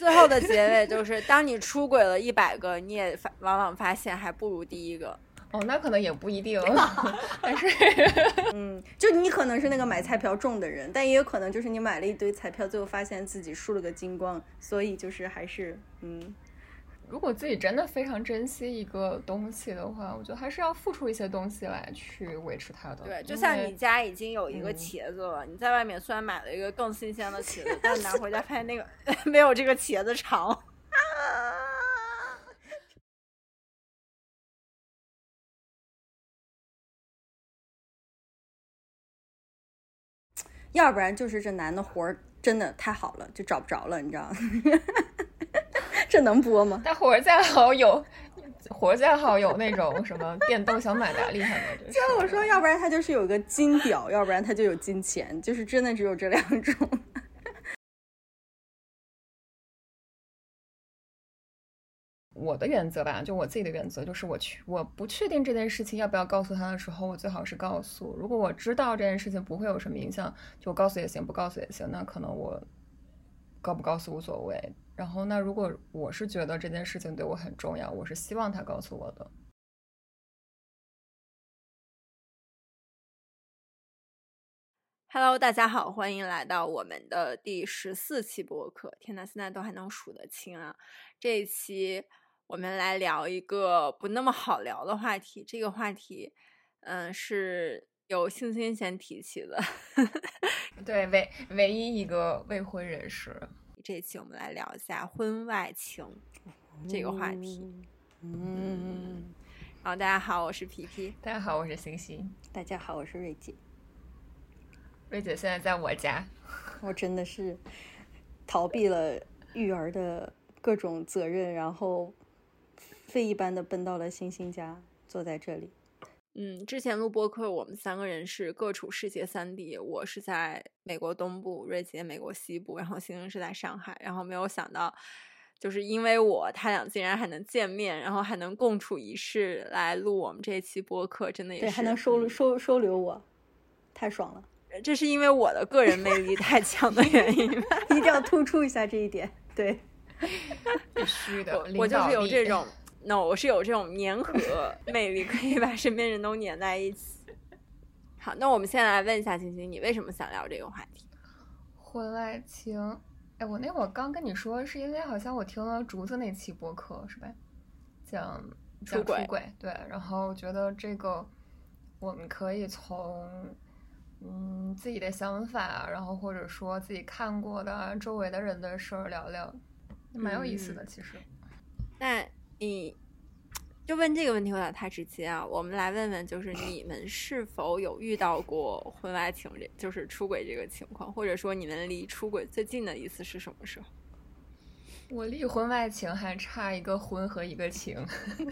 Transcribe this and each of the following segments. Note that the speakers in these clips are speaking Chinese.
最后的结尾就是，当你出轨了一百个，你也发往往发现还不如第一个。哦，那可能也不一定，但是，嗯，就你可能是那个买彩票中的人，但也有可能就是你买了一堆彩票，最后发现自己输了个精光，所以就是还是，嗯，如果自己真的非常珍惜一个东西的话，我觉得还是要付出一些东西来去维持它的。对，就像你家已经有一个茄子了，你在外面虽然买了一个更新鲜的茄子，但拿回家发现那个 没有这个茄子长。要不然就是这男的活儿真的太好了，就找不着了，你知道吗？这能播吗？他活儿再好有，活儿再好有那种什么电动小马达厉害吗？就我说，要不然他就是有个金屌，要不然他就有金钱，就是真的只有这两种。我的原则吧，就我自己的原则，就是我去我不确定这件事情要不要告诉他的时候，我最好是告诉。如果我知道这件事情不会有什么影响，就告诉也行，不告诉也行。那可能我告不告诉无所谓。然后，那如果我是觉得这件事情对我很重要，我是希望他告诉我的。Hello，大家好，欢迎来到我们的第十四期播客。天呐，现在都还能数得清啊！这一期。我们来聊一个不那么好聊的话题。这个话题，嗯，是由星星先提起的，对，唯唯一一个未婚人士。这一期我们来聊一下婚外情这个话题。嗯，然后大家好，我是皮皮。大家好，我是星星。大家好，我是瑞姐。瑞姐现在在我家，我真的是逃避了育儿的各种责任，然后。飞一般的奔到了星星家，坐在这里。嗯，之前录播客，我们三个人是各处世界三地。我是在美国东部，瑞杰美国西部，然后星星是在上海。然后没有想到，就是因为我，他俩竟然还能见面，然后还能共处一室来录我们这一期播客，真的也是还能收收收留我，太爽了。这是因为我的个人魅力太强的原因，一定要突出一下这一点。对，必须的，我就是有这种。那我是有这种粘合魅力，可以把身边人都粘在一起。好，那我们先来问一下晶晶，你为什么想聊这个话题？婚外情？哎，我那会儿刚跟你说，是因为好像我听了竹子那期播客，是吧？讲出轨，对。然后觉得这个我们可以从嗯自己的想法，然后或者说自己看过的周围的人的事儿聊聊，蛮有意思的，其实。那。你就问这个问题有点太直接啊！我们来问问，就是你们是否有遇到过婚外情，这就是出轨这个情况，或者说你们离出轨最近的一次是什么时候？我离婚外情还差一个婚和一个情。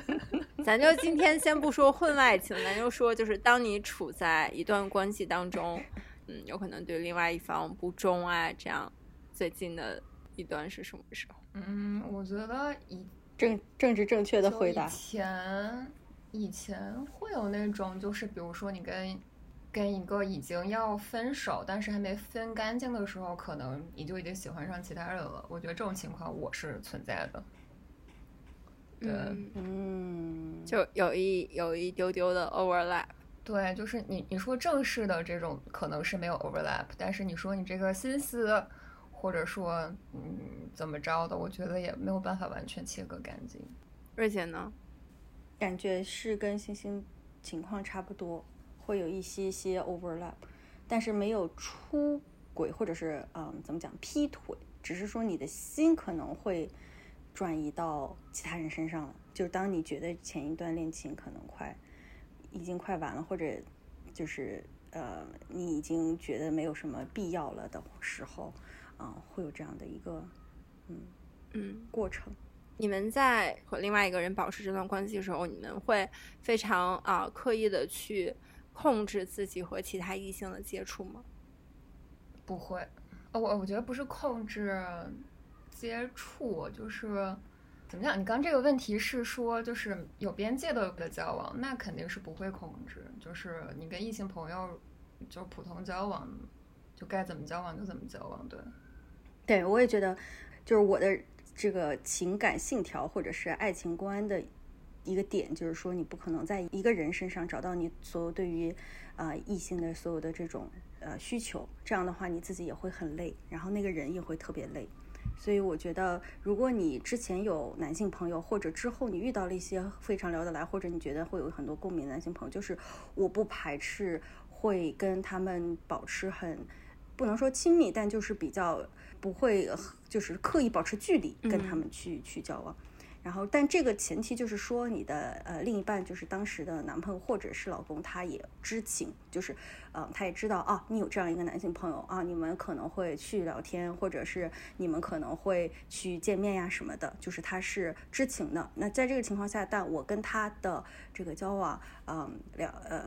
咱就今天先不说婚外情，咱就说，就是当你处在一段关系当中，嗯，有可能对另外一方不忠啊，这样最近的一段是什么时候？嗯，我觉得一。正政治正确的回答。以前以前会有那种，就是比如说你跟跟一个已经要分手，但是还没分干净的时候，可能你就已经喜欢上其他人了。我觉得这种情况我是存在的。对，嗯，就有一有一丢丢的 overlap。对，就是你你说正式的这种可能是没有 overlap，但是你说你这个心思。或者说，嗯，怎么着的？我觉得也没有办法完全切割干净。瑞姐呢？感觉是跟星星情况差不多，会有一些些 overlap，但是没有出轨或者是嗯，怎么讲劈腿，只是说你的心可能会转移到其他人身上了。就当你觉得前一段恋情可能快已经快完了，或者就是呃，你已经觉得没有什么必要了的时候。啊，会有这样的一个，嗯嗯过程。你们在和另外一个人保持这段关系的时候，你们会非常啊刻意的去控制自己和其他异性的接触吗？不会，哦我我觉得不是控制接触，就是怎么讲？你刚这个问题是说，就是有边界的的交往，那肯定是不会控制。就是你跟异性朋友就普通交往，就该怎么交往就怎么交往，对。对，我也觉得，就是我的这个情感信条或者是爱情观的一个点，就是说你不可能在一个人身上找到你所有对于啊异性的所有的这种呃需求，这样的话你自己也会很累，然后那个人也会特别累。所以我觉得，如果你之前有男性朋友，或者之后你遇到了一些非常聊得来，或者你觉得会有很多共鸣的男性朋友，就是我不排斥会跟他们保持很不能说亲密，但就是比较不会就是刻意保持距离跟他们去去交往。然后，但这个前提就是说，你的呃另一半就是当时的男朋友或者是老公，他也知情，就是呃他也知道啊，你有这样一个男性朋友啊，你们可能会去聊天，或者是你们可能会去见面呀什么的，就是他是知情的。那在这个情况下，但我跟他的这个交往，嗯，聊呃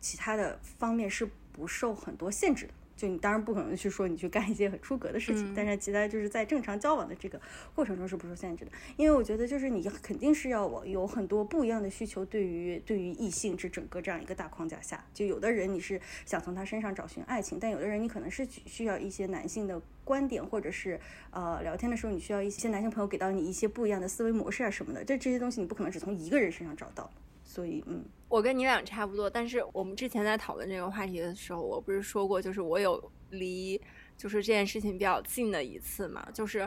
其他的方面是不受很多限制的。就你当然不可能去说你去干一些很出格的事情，但是其他就是在正常交往的这个过程中是不受限制的，因为我觉得就是你肯定是要我有很多不一样的需求，对于对于异性这整个这样一个大框架下，就有的人你是想从他身上找寻爱情，但有的人你可能是需要一些男性的观点，或者是呃聊天的时候你需要一些男性朋友给到你一些不一样的思维模式啊什么的，这这些东西你不可能只从一个人身上找到。所以，嗯，我跟你俩差不多，但是我们之前在讨论这个话题的时候，我不是说过，就是我有离，就是这件事情比较近的一次嘛，就是。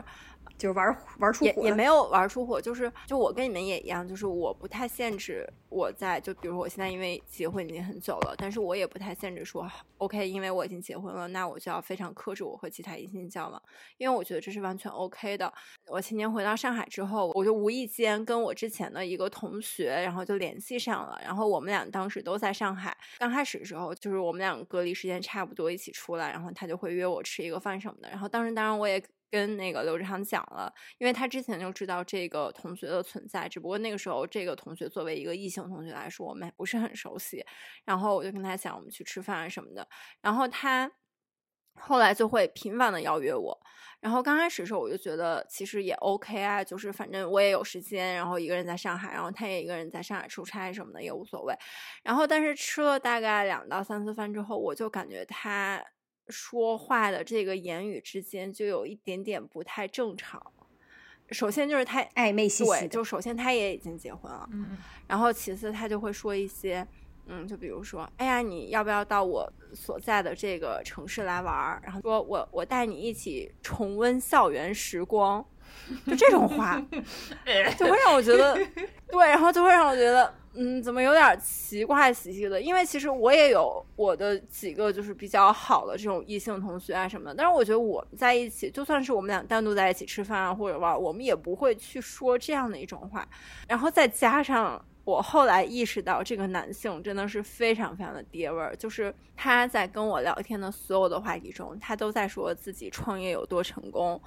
就是玩玩出火，也也没有玩出火，就是就我跟你们也一样，就是我不太限制我在，就比如我现在因为结婚已经很久了，但是我也不太限制说，OK，因为我已经结婚了，那我就要非常克制我和其他异性交往，因为我觉得这是完全 OK 的。我前年回到上海之后，我就无意间跟我之前的一个同学，然后就联系上了，然后我们俩当时都在上海，刚开始的时候就是我们俩隔离时间差不多一起出来，然后他就会约我吃一个饭什么的，然后当时当然我也。跟那个刘志航讲了，因为他之前就知道这个同学的存在，只不过那个时候这个同学作为一个异性同学来说，我们不是很熟悉。然后我就跟他讲，我们去吃饭啊什么的。然后他后来就会频繁的邀约我。然后刚开始的时候，我就觉得其实也 OK 啊，就是反正我也有时间，然后一个人在上海，然后他也一个人在上海出差什么的也无所谓。然后但是吃了大概两到三次饭之后，我就感觉他。说话的这个言语之间就有一点点不太正常。首先就是他暧昧兮兮，对，就首先他也已经结婚了，嗯，然后其次他就会说一些，嗯，就比如说，哎呀，你要不要到我所在的这个城市来玩儿？然后说我我带你一起重温校园时光，就这种话，就会让我觉得，对，然后就会让我觉得。嗯，怎么有点奇怪兮兮的？因为其实我也有我的几个就是比较好的这种异性同学啊什么的，但是我觉得我们在一起，就算是我们俩单独在一起吃饭啊或者玩，我们也不会去说这样的一种话。然后再加上我后来意识到，这个男性真的是非常非常的爹味儿，就是他在跟我聊天的所有的话题中，他都在说自己创业有多成功。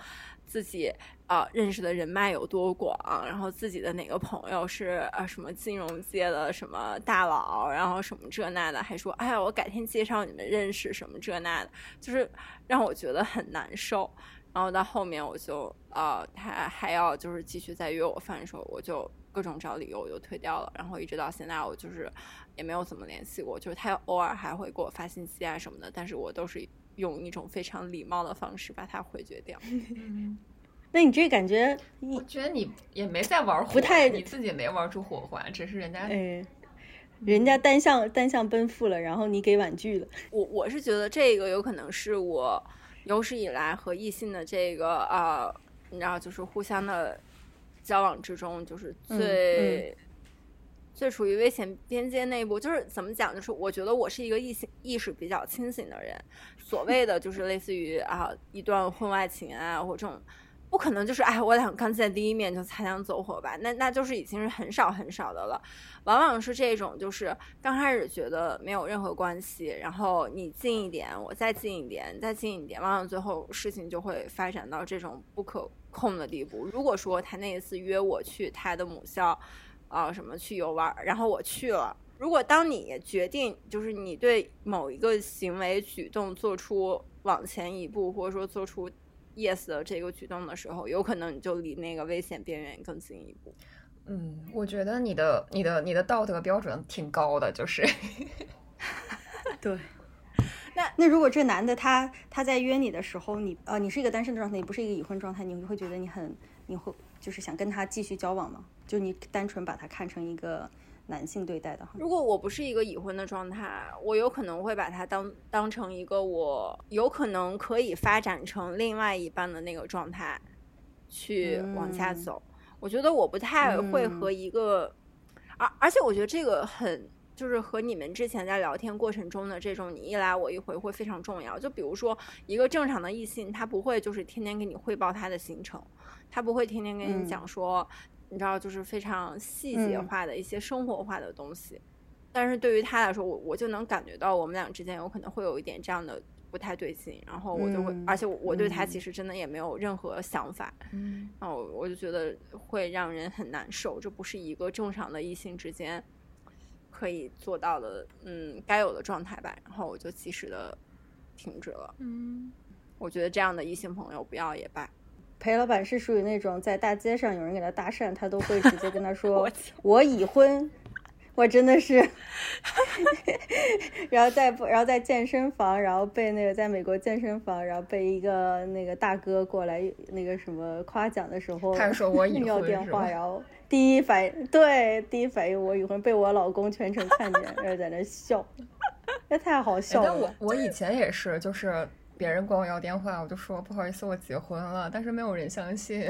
自己啊认识的人脉有多广，然后自己的哪个朋友是啊什么金融界的什么大佬，然后什么这那的，还说哎呀我改天介绍你们认识什么这那的，就是让我觉得很难受。然后到后面我就啊他还要就是继续再约我饭的时候，我就各种找理由我就推掉了。然后一直到现在我就是也没有怎么联系过，就是他偶尔还会给我发信息啊什么的，但是我都是。用一种非常礼貌的方式把它回绝掉。那你这感觉，我觉得你也没在玩火，不太你自己没玩出火花，只是人家，哎，人家单向单向奔赴了，然后你给婉拒了。我我是觉得这个有可能是我有史以来和异性的这个啊，你知道，就是互相的交往之中，就是最。最处于危险边界那一步，就是怎么讲？就是我觉得我是一个意识意识比较清醒的人。所谓的就是类似于啊，一段婚外情啊，或这种，不可能就是哎，我俩刚见第一面就擦枪走火吧？那那就是已经是很少很少的了。往往是这种，就是刚开始觉得没有任何关系，然后你近一点，我再近一点，再近一点，往往最后事情就会发展到这种不可控的地步。如果说他那一次约我去他的母校。啊，什么去游玩？然后我去了。如果当你决定，就是你对某一个行为举动做出往前一步，或者说做出 yes 的这个举动的时候，有可能你就离那个危险边缘更近一步。嗯，我觉得你的、你的、你的道德标准挺高的，就是。对。那那如果这男的他他在约你的时候，你呃你是一个单身的状态，你不是一个已婚状态，你会觉得你很。你会就是想跟他继续交往吗？就你单纯把它看成一个男性对待的话，如果我不是一个已婚的状态，我有可能会把它当当成一个我有可能可以发展成另外一半的那个状态去往下走。我觉得我不太会和一个，而而且我觉得这个很。就是和你们之前在聊天过程中的这种你一来我一回会非常重要。就比如说一个正常的异性，他不会就是天天给你汇报他的行程，他不会天天跟你讲说，你知道就是非常细节化的一些生活化的东西。但是对于他来说，我我就能感觉到我们俩之间有可能会有一点这样的不太对劲，然后我就会，而且我对他其实真的也没有任何想法，嗯，然后我就觉得会让人很难受，这不是一个正常的异性之间。可以做到的，嗯，该有的状态吧。然后我就及时的停止了。嗯，我觉得这样的异性朋友不要也罢。裴老板是属于那种在大街上有人给他搭讪，他都会直接跟他说：“我已婚。”我真的是，然后在然后在健身房，然后被那个在美国健身房，然后被一个那个大哥过来那个什么夸奖的时候，他说我已 婚要电话，然后第一反应对第一反应我已婚，被我老公全程看见，然后在那笑，那太好笑了。我我以前也是，就是别人管我要电话，我就说不好意思，我结婚了，但是没有人相信。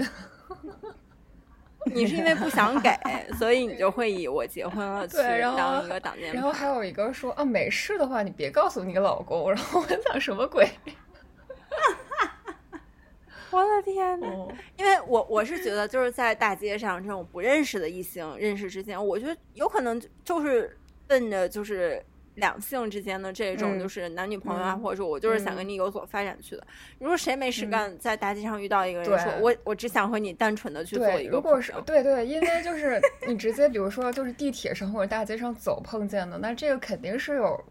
你是因为不想给，所以你就会以我结婚了去 当一个挡箭牌。然后还有一个说啊，没事的话，你别告诉你老公。然后我想什么鬼？我的天呐，因为我我是觉得就是在大街上这种不认识的异性认识之间，我觉得有可能就是奔着就是。两性之间的这种就是男女朋友啊，或者说我就是想跟你有所发展去的。如果谁没事干，在大街上遇到一个人，说我我只想和你单纯的去做一个。如果是对对，因为就是你直接比如说就是地铁上或者大街上走碰见的，那这个肯定是有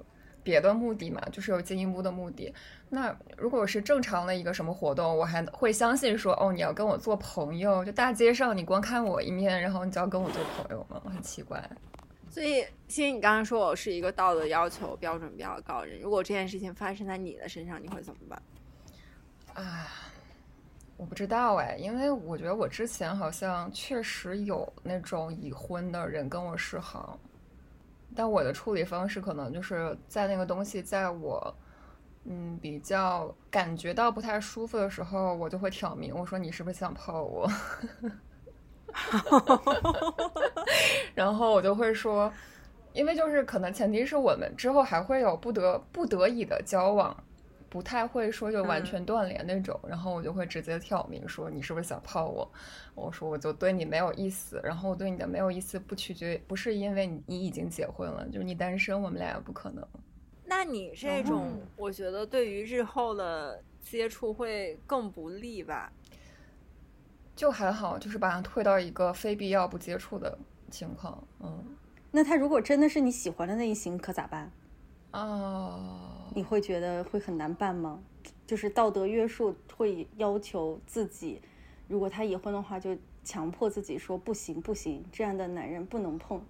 别的目的嘛，就是有进一步的目的。那如果是正常的一个什么活动，我还会相信说哦，你要跟我做朋友。就大街上你光看我一面，然后你就要跟我做朋友吗？很奇怪。所以，其实你刚刚说我是一个道德要求标准比较高的人。如果这件事情发生在你的身上，你会怎么办？啊，我不知道哎，因为我觉得我之前好像确实有那种已婚的人跟我示好，但我的处理方式可能就是在那个东西在我嗯比较感觉到不太舒服的时候，我就会挑明，我说你是不是想泡我？然后我就会说，因为就是可能前提是我们之后还会有不得不得已的交往，不太会说就完全断联那种。然后我就会直接挑明说，你是不是想泡我？我说我就对你没有意思。然后我对你的没有意思不取决不是因为你你已经结婚了，就是你单身，我们俩也不可能。那你这种，我觉得对于日后的接触会更不利吧？就还好，就是把他退到一个非必要不接触的情况。嗯，那他如果真的是你喜欢的那一型，可咋办？哦，你会觉得会很难办吗？就是道德约束会要求自己，如果他已婚的话，就强迫自己说不行不行，这样的男人不能碰。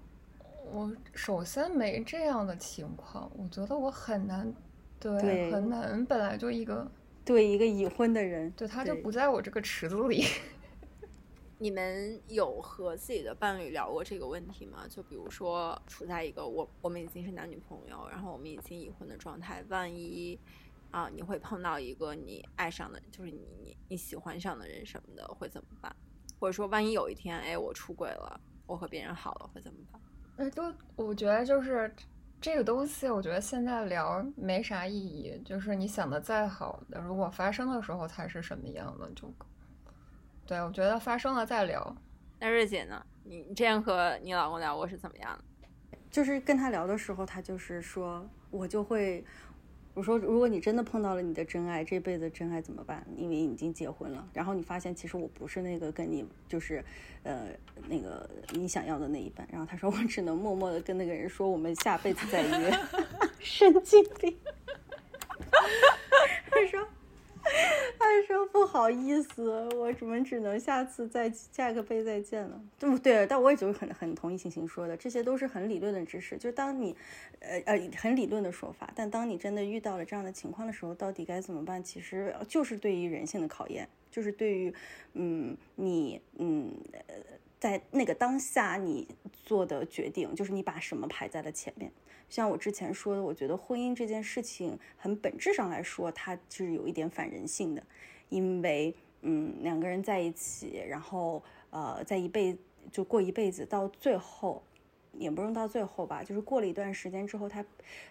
我首先没这样的情况，我觉得我很难，对，很难。本来就一个对一个已婚的人，对他就不在我这个池子里。你们有和自己的伴侣聊过这个问题吗？就比如说处在一个我我们已经是男女朋友，然后我们已经已婚的状态，万一啊你会碰到一个你爱上的，就是你你你喜欢上的人什么的，会怎么办？或者说万一有一天哎我出轨了，我和别人好了会怎么办？哎，都我觉得就是这个东西，我觉得现在聊没啥意义。就是你想的再好的，如果发生的时候才是什么样的就。对，我觉得发生了再聊。那瑞姐呢？你你之前和你老公聊过是怎么样的？就是跟他聊的时候，他就是说，我就会我说，如果你真的碰到了你的真爱，这辈子真爱怎么办？因为已经结婚了，然后你发现其实我不是那个跟你就是呃那个你想要的那一半。然后他说，我只能默默的跟那个人说，我们下辈子再约。神经病。他说。他他说不好意思，我怎么只能下次再下个杯再见了？对对？但我也就很很同意星星说的，这些都是很理论的知识。就当你，呃呃，很理论的说法，但当你真的遇到了这样的情况的时候，到底该怎么办？其实就是对于人性的考验。就是对于，嗯，你，嗯，呃在那个当下你做的决定，就是你把什么排在了前面。像我之前说的，我觉得婚姻这件事情，很本质上来说，它是有一点反人性的，因为，嗯，两个人在一起，然后，呃，在一辈就过一辈子，到最后，也不用到最后吧，就是过了一段时间之后，他，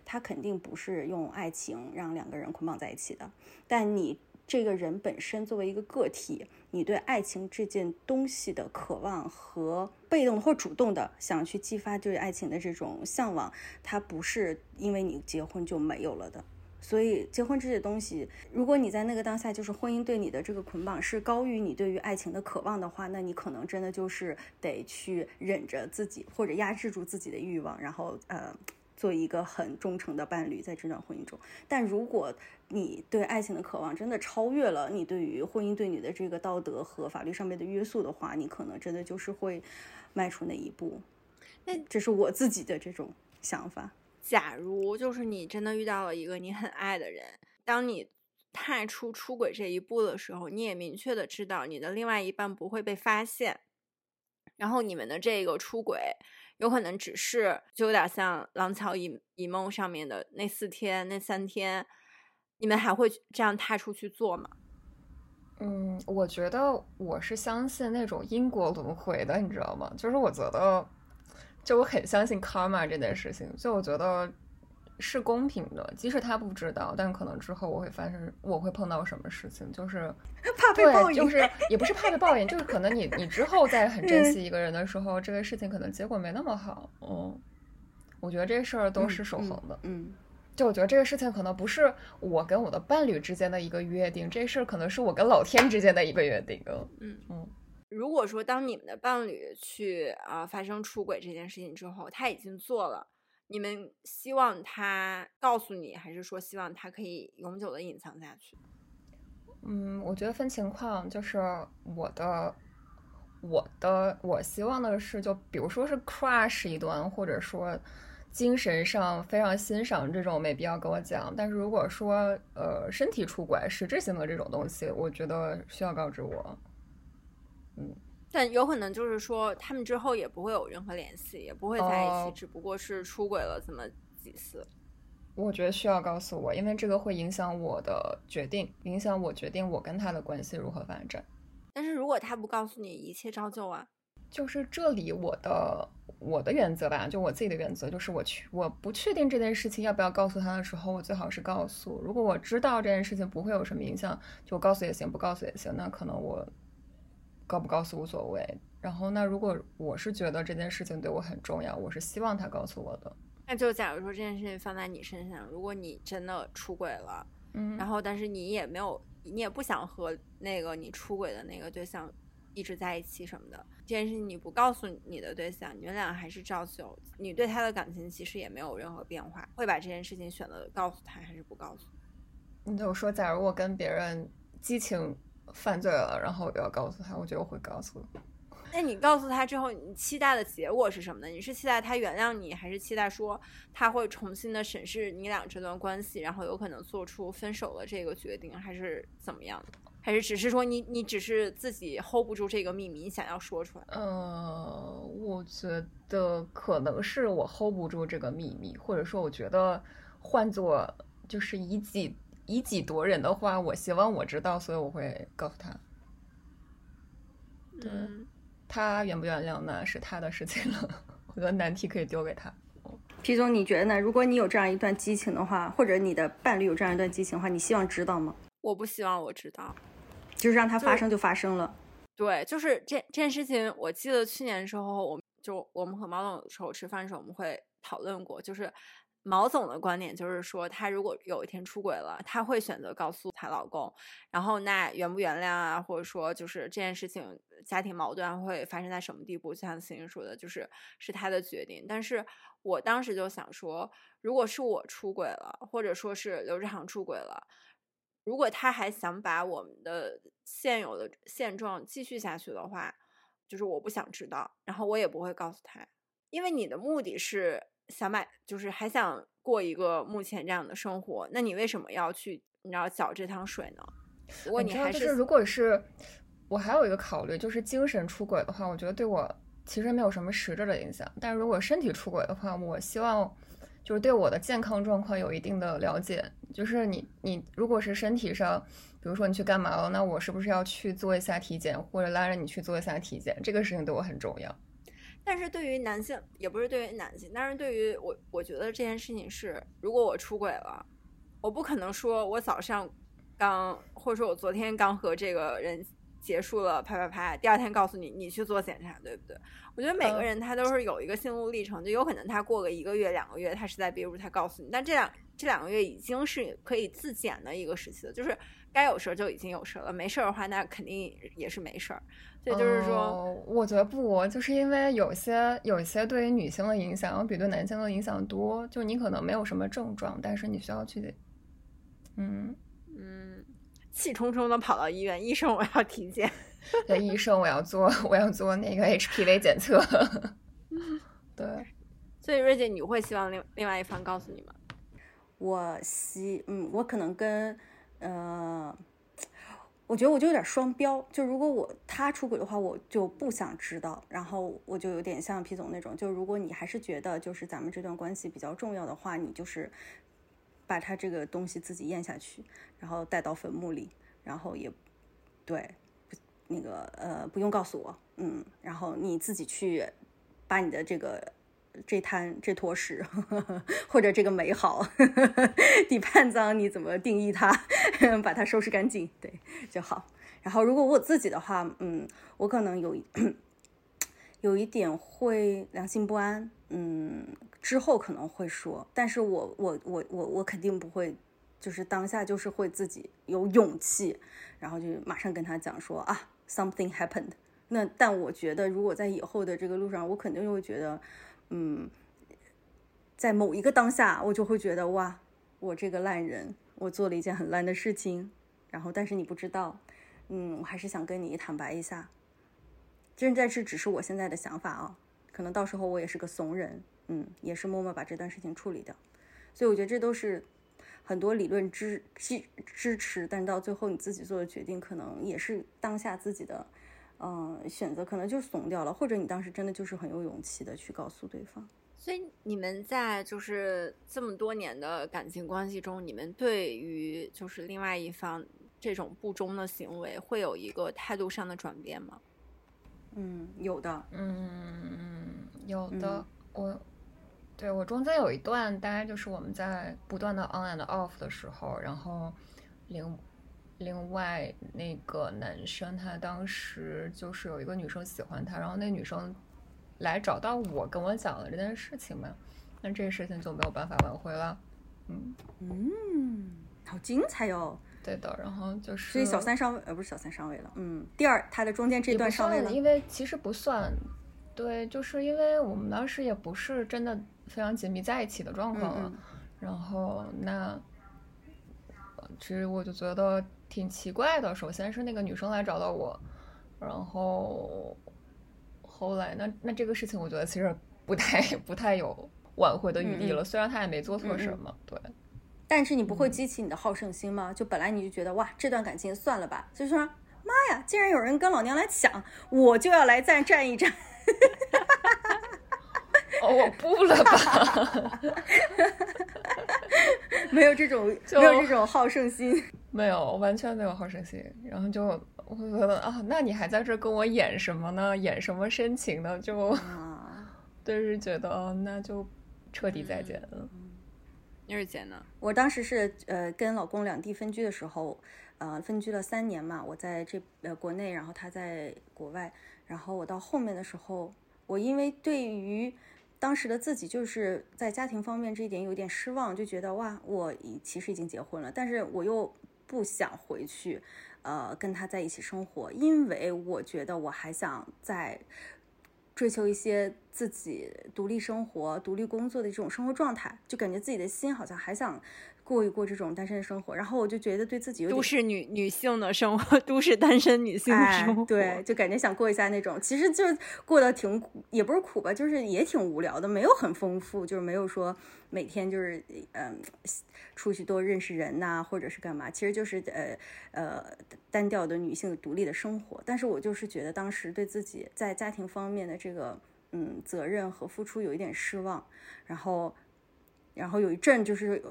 他肯定不是用爱情让两个人捆绑在一起的，但你。这个人本身作为一个个体，你对爱情这件东西的渴望和被动或主动的想去激发对爱情的这种向往，它不是因为你结婚就没有了的。所以，结婚这些东西，如果你在那个当下就是婚姻对你的这个捆绑是高于你对于爱情的渴望的话，那你可能真的就是得去忍着自己或者压制住自己的欲望，然后呃。做一个很忠诚的伴侣，在这段婚姻中。但如果你对爱情的渴望真的超越了你对于婚姻对你的这个道德和法律上面的约束的话，你可能真的就是会迈出那一步。那这是我自己的这种想法。假如就是你真的遇到了一个你很爱的人，当你踏出出轨这一步的时候，你也明确的知道你的另外一半不会被发现，然后你们的这个出轨。有可能只是就有点像《廊桥遗遗梦》上面的那四天那三天，你们还会这样踏出去做吗？嗯，我觉得我是相信那种因果轮回的，你知道吗？就是我觉得，就我很相信 karma 这件事情，就我觉得。是公平的，即使他不知道，但可能之后我会发生，我会碰到什么事情，就是 怕被报应，就是也不是怕被报应，就是可能你你之后再很珍惜一个人的时候，这个事情可能结果没那么好。嗯，我觉得这事儿都是守恒的。嗯，就我觉得这个事情可能不是我跟我的伴侣之间的一个约定，这事儿可能是我跟老天之间的一个约定。嗯嗯，如果说当你们的伴侣去啊发生出轨这件事情之后，他已经做了。你们希望他告诉你，还是说希望他可以永久的隐藏下去？嗯，我觉得分情况，就是我的，我的，我希望的是，就比如说是 crush 一段，或者说精神上非常欣赏这种，没必要跟我讲。但是如果说呃身体出轨、实质性的这种东西，我觉得需要告知我。嗯。但有可能就是说，他们之后也不会有任何联系，也不会在一起，只不过是出轨了这么几次。我觉得需要告诉我，因为这个会影响我的决定，影响我决定我跟他的关系如何发展。但是如果他不告诉你，一切照旧啊。就是这里我的我的原则吧，就我自己的原则，就是我去我不确定这件事情要不要告诉他的时候，我最好是告诉。如果我知道这件事情不会有什么影响，就告诉也行，不告诉也行，那可能我。告不告诉无所谓，然后那如果我是觉得这件事情对我很重要，我是希望他告诉我的。那就假如说这件事情放在你身上，如果你真的出轨了，嗯，然后但是你也没有，你也不想和那个你出轨的那个对象一直在一起什么的，这件事情你不告诉你的对象，你们俩还是照旧，你对他的感情其实也没有任何变化，会把这件事情选择告诉他还是不告诉？你就说，假如我跟别人激情。犯罪了，然后我要告诉他，我觉得我会告诉。那你告诉他之后，你期待的结果是什么呢？你是期待他原谅你，还是期待说他会重新的审视你俩这段关系，然后有可能做出分手的这个决定，还是怎么样的？还是只是说你你只是自己 hold 不住这个秘密，你想要说出来？呃，我觉得可能是我 hold 不住这个秘密，或者说我觉得换做就是以己。以己夺人的话，我希望我知道，所以我会告诉他。对，他原不原谅那是他的事情了，我的难题可以丢给他。皮总，你觉得呢？如果你有这样一段激情的话，或者你的伴侣有这样一段激情的话，你希望知道吗？我不希望我知道，就是让它发生就发生了。对，就是这这件事情，我记得去年的时候，我就我们和毛总的时候吃饭的时候，我们会讨论过，就是。毛总的观点就是说，他如果有一天出轨了，他会选择告诉她老公，然后那原不原谅啊，或者说就是这件事情家庭矛盾会发生在什么地步，就像星星说的，就是是他的决定。但是我当时就想说，如果是我出轨了，或者说是刘志航出轨了，如果他还想把我们的现有的现状继续下去的话，就是我不想知道，然后我也不会告诉他，因为你的目的是。想买，就是还想过一个目前这样的生活，那你为什么要去，你要搅这趟水呢？如果你还是如果是我还有一个考虑，就是精神出轨的话，我觉得对我其实没有什么实质的影响。但是如果身体出轨的话，我希望就是对我的健康状况有一定的了解。就是你你如果是身体上，比如说你去干嘛了，那我是不是要去做一下体检，或者拉着你去做一下体检？这个事情对我很重要。但是对于男性，也不是对于男性，但是对于我，我觉得这件事情是，如果我出轨了，我不可能说我早上刚，或者说我昨天刚和这个人结束了啪啪啪，第二天告诉你你去做检查，对不对？我觉得每个人他都是有一个心路历程，就有可能他过个一个月两个月，他实在憋不住，他告诉你，但这两这两个月已经是可以自检的一个时期了，就是该有事儿就已经有事儿了，没事儿的话那肯定也是没事儿。对，就是说，我觉得不，就是因为有些有些对于女性的影响要比对男性的影响多。就你可能没有什么症状，但是你需要去，嗯嗯，气冲冲的跑到医院，医生我要体检，对，医生我要做我要做那个 HPV 检测。对，所以瑞姐，你会希望另另外一方告诉你吗？我希，嗯，我可能跟，呃。我觉得我就有点双标，就如果我他出轨的话，我就不想知道。然后我就有点像皮总那种，就如果你还是觉得就是咱们这段关系比较重要的话，你就是把他这个东西自己咽下去，然后带到坟墓里，然后也对，那个呃不用告诉我，嗯，然后你自己去把你的这个。这滩这坨屎，或者这个美好，底盘脏，你怎么定义它？把它收拾干净，对就好。然后，如果我自己的话，嗯，我可能有有一点会良心不安，嗯，之后可能会说，但是我我我我我肯定不会，就是当下就是会自己有勇气，然后就马上跟他讲说啊，something happened。那但我觉得，如果在以后的这个路上，我肯定就会觉得。嗯，在某一个当下，我就会觉得哇，我这个烂人，我做了一件很烂的事情。然后，但是你不知道，嗯，我还是想跟你坦白一下。现在是只是我现在的想法啊，可能到时候我也是个怂人，嗯，也是默默把这段事情处理掉。所以我觉得这都是很多理论支支支持，但到最后你自己做的决定，可能也是当下自己的。嗯，选择可能就怂掉了，或者你当时真的就是很有勇气的去告诉对方。所以你们在就是这么多年的感情关系中，你们对于就是另外一方这种不忠的行为，会有一个态度上的转变吗？嗯，有的。嗯，有的。我对我中间有一段，大概就是我们在不断的 on and off 的时候，然后零。另外那个男生，他当时就是有一个女生喜欢他，然后那女生来找到我，跟我讲了这件事情嘛，那这个事情就没有办法挽回了。嗯嗯，好精彩哟。对的，然后就是所以小三上位，呃，不是小三上位了。嗯，第二他的中间这段上位了，因为其实不算。对，就是因为我们当时也不是真的非常紧密在一起的状况了。然后那其实我就觉得。挺奇怪的，首先是那个女生来找到我，然后后来那那这个事情，我觉得其实不太 不太有挽回的余地了。虽然他也没做错什么，对。但是你不会激起你的好胜心吗？就本来你就觉得哇，这段感情算了吧，就说妈呀，竟然有人跟老娘来抢，我就要来再战一战。哦，我不了吧？没有这种没有这种好胜心。没有，完全没有好胜心。然后就我觉得啊，那你还在这跟我演什么呢？演什么深情呢？就，啊就是觉得那就彻底再见了。你是姐呢？我当时是呃跟老公两地分居的时候，呃分居了三年嘛，我在这呃国内，然后他在国外。然后我到后面的时候，我因为对于当时的自己就是在家庭方面这一点有点失望，就觉得哇，我已其实已经结婚了，但是我又。不想回去，呃，跟他在一起生活，因为我觉得我还想再追求一些自己独立生活、独立工作的这种生活状态，就感觉自己的心好像还想。过一过这种单身的生活，然后我就觉得对自己有都市女女性的生活，都市单身女性的生活，对，就感觉想过一下那种，其实就是过得挺，也不是苦吧，就是也挺无聊的，没有很丰富，就是没有说每天就是嗯出去多认识人呐，或者是干嘛，其实就是呃呃单调的女性独立的生活。但是我就是觉得当时对自己在家庭方面的这个嗯责任和付出有一点失望，然后然后有一阵就是。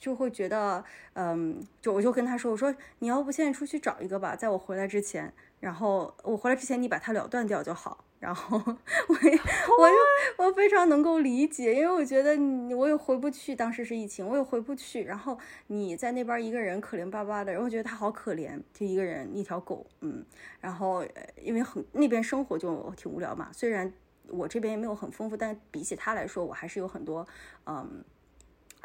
就会觉得，嗯，就我就跟他说，我说你要不现在出去找一个吧，在我回来之前，然后我回来之前你把它了断掉就好。然后我也，我就我非常能够理解，因为我觉得你我也回不去，当时是疫情，我也回不去。然后你在那边一个人可怜巴巴的，然后觉得他好可怜，就一个人一条狗，嗯。然后因为很那边生活就挺无聊嘛，虽然我这边也没有很丰富，但比起他来说，我还是有很多，嗯。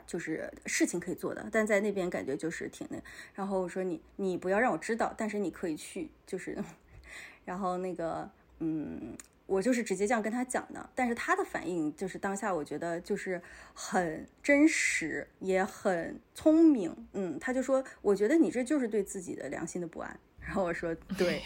就是事情可以做的，但在那边感觉就是挺那。然后我说你你不要让我知道，但是你可以去，就是，然后那个嗯，我就是直接这样跟他讲的。但是他的反应就是当下我觉得就是很真实，也很聪明。嗯，他就说我觉得你这就是对自己的良心的不安。然后我说 对，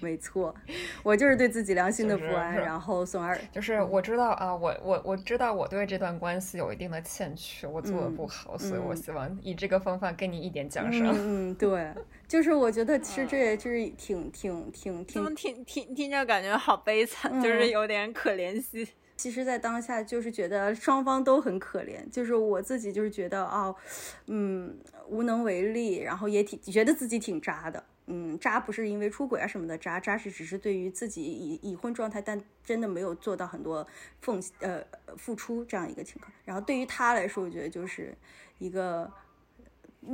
没错，我就是对自己良心的不安。然后宋二就是我知道啊，我我我知道我对这段关系有一定的欠缺，我做的不好，所以我希望以这个方法给你一点奖赏。嗯，对，就是我觉得其实这也就是挺挺挺挺，怎么听听听着感觉好悲惨，就是有点可怜兮。其实，在当下就是觉得双方都很可怜，就是我自己就是觉得哦，嗯，无能为力，然后也挺觉得自己挺渣的。嗯，渣不是因为出轨啊什么的，渣渣是只是对于自己已已婚状态，但真的没有做到很多奉呃付出这样一个情况。然后对于他来说，我觉得就是一个，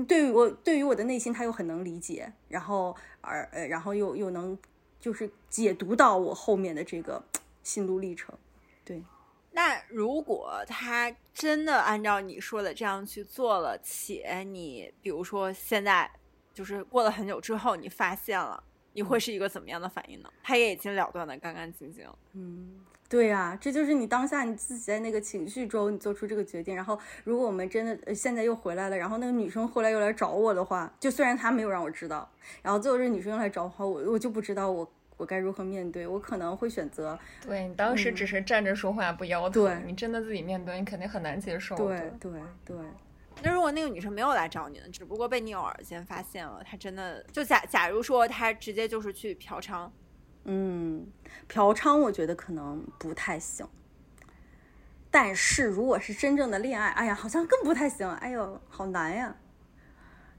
对于我对于我的内心，他又很能理解，然后而呃然后又又能就是解读到我后面的这个心路历程。对，那如果他真的按照你说的这样去做了，且你比如说现在。就是过了很久之后，你发现了，你会是一个怎么样的反应呢？他也已经了断的干干净净。嗯，对呀，这就是你当下你自己在那个情绪中，你做出这个决定。然后，如果我们真的现在又回来了，然后那个女生后来又来找我的话，就虽然她没有让我知道，然后最后这女生又来找我，我我就不知道我我该如何面对。我可能会选择，对你当时只是站着说话不腰疼，你真的自己面对，你肯定很难接受。对对对。那如果那个女生没有来找你呢？只不过被你偶尔间发现了，她真的就假假如说她直接就是去嫖娼，嗯，嫖娼我觉得可能不太行。但是如果是真正的恋爱，哎呀，好像更不太行。哎呦，好难呀。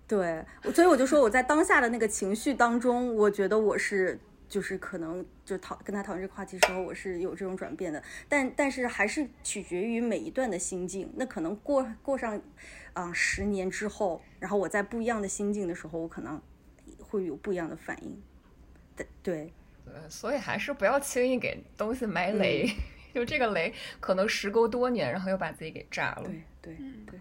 对，所以我就说我在当下的那个情绪当中，我觉得我是。就是可能就讨跟他讨论这个话题的时候，我是有这种转变的，但但是还是取决于每一段的心境。那可能过过上，啊十年之后，然后我在不一样的心境的时候，我可能会有不一样的反应。对对，所以还是不要轻易给东西埋雷，就这个雷可能时隔多年，然后又把自己给炸了。对对对。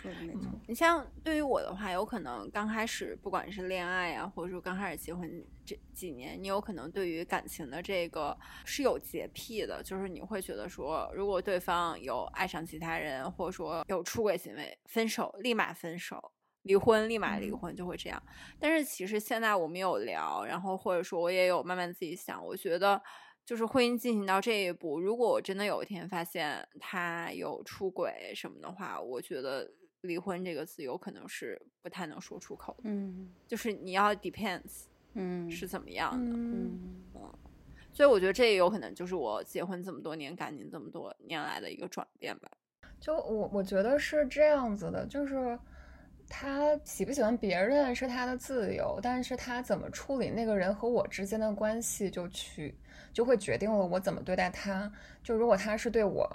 说的没错你像对于我的话，有可能刚开始不管是恋爱啊，或者说刚开始结婚这几年，你有可能对于感情的这个是有洁癖的，就是你会觉得说，如果对方有爱上其他人，或者说有出轨行为，分手立马分手，离婚立马离婚，就会这样。但是其实现在我们有聊，然后或者说我也有慢慢自己想，我觉得就是婚姻进行到这一步，如果我真的有一天发现他有出轨什么的话，我觉得。离婚这个词有可能是不太能说出口的，嗯，就是你要 depends，嗯，是怎么样的，嗯，所以我觉得这也有可能就是我结婚这么多年，感情这么多年来的一个转变吧。就我我觉得是这样子的，就是他喜不喜欢别人是他的自由，但是他怎么处理那个人和我之间的关系，就去就会决定了我怎么对待他。就如果他是对我。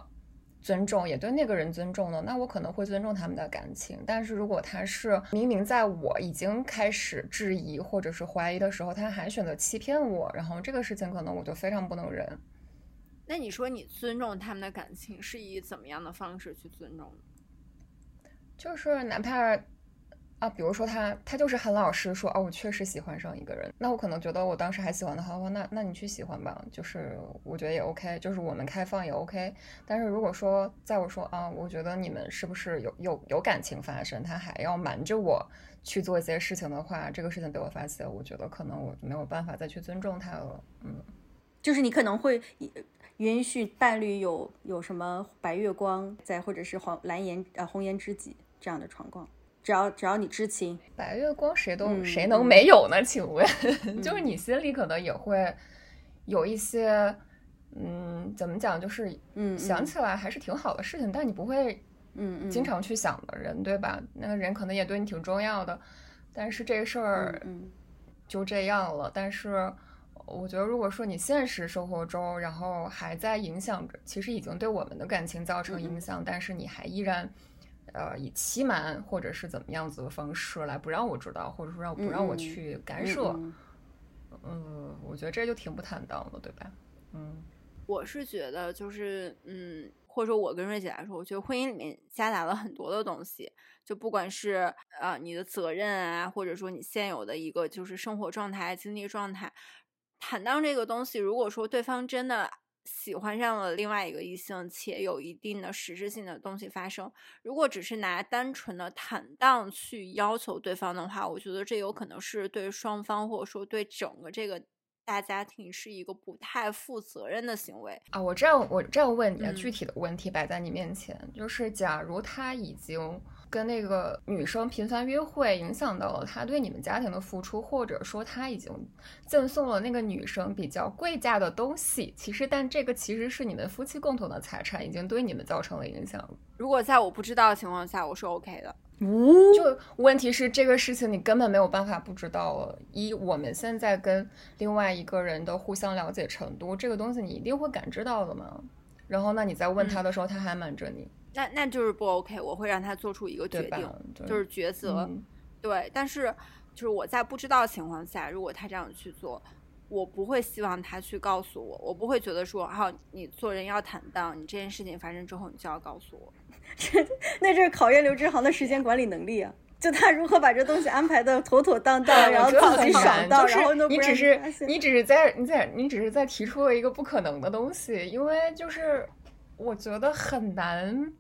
尊重也对那个人尊重的，那我可能会尊重他们的感情。但是如果他是明明在我已经开始质疑或者是怀疑的时候，他还选择欺骗我，然后这个事情可能我就非常不能忍。那你说你尊重他们的感情是以怎么样的方式去尊重？就是哪怕啊，比如说他他就是很老实说，哦，我确实喜欢上一个人，那我可能觉得我当时还喜欢的话，那那你去喜欢吧，就是我觉得也 OK，就是我们开放也 OK。但是如果说在我说啊，我觉得你们是不是有有有感情发生，他还要瞒着我去做一些事情的话，这个事情被我发现，我觉得可能我没有办法再去尊重他了。嗯，就是你可能会允许伴侣有有什么白月光在，或者是黄蓝颜呃红颜知己这样的状况。只要只要你知情，白月光谁都谁能没有呢？请问，就是你心里可能也会有一些，嗯，怎么讲？就是嗯，想起来还是挺好的事情，但你不会嗯经常去想的人，对吧？那个人可能也对你挺重要的，但是这事儿就这样了。但是我觉得，如果说你现实生活中，然后还在影响着，其实已经对我们的感情造成影响，但是你还依然。呃，以欺瞒或者是怎么样子的方式来不让我知道，或者说让不让我去干涉，嗯，我觉得这就挺不坦荡的，对吧？嗯，我是觉得就是，嗯，或者说我跟瑞姐来说，我觉得婚姻里面夹杂了很多的东西，就不管是呃你的责任啊，或者说你现有的一个就是生活状态、经济状态，坦荡这个东西，如果说对方真的。喜欢上了另外一个异性，且有一定的实质性的东西发生。如果只是拿单纯的坦荡去要求对方的话，我觉得这有可能是对双方或者说对整个这个大家庭是一个不太负责任的行为啊。我这样我这样问你，具体的问题摆在你面前，就是假如他已经。跟那个女生频繁约会，影响到了他对你们家庭的付出，或者说他已经赠送了那个女生比较贵价的东西。其实，但这个其实是你们夫妻共同的财产，已经对你们造成了影响。如果在我不知道的情况下，我是 OK 的。就问题是这个事情你根本没有办法不知道了。一，我们现在跟另外一个人的互相了解程度，这个东西你一定会感知到的嘛。然后，那你在问他的时候，他还瞒着你。那那就是不 OK，我会让他做出一个决定，就是抉择，对。但是就是我在不知道情况下，如果他这样去做，我不会希望他去告诉我，我不会觉得说，好，你做人要坦荡，你这件事情发生之后，你就要告诉我。那这是考验刘志航的时间管理能力啊！就他如何把这东西安排的妥妥当当，然后自己爽到，然后你只是你只是在你在你只是在提出了一个不可能的东西，因为就是我觉得很难。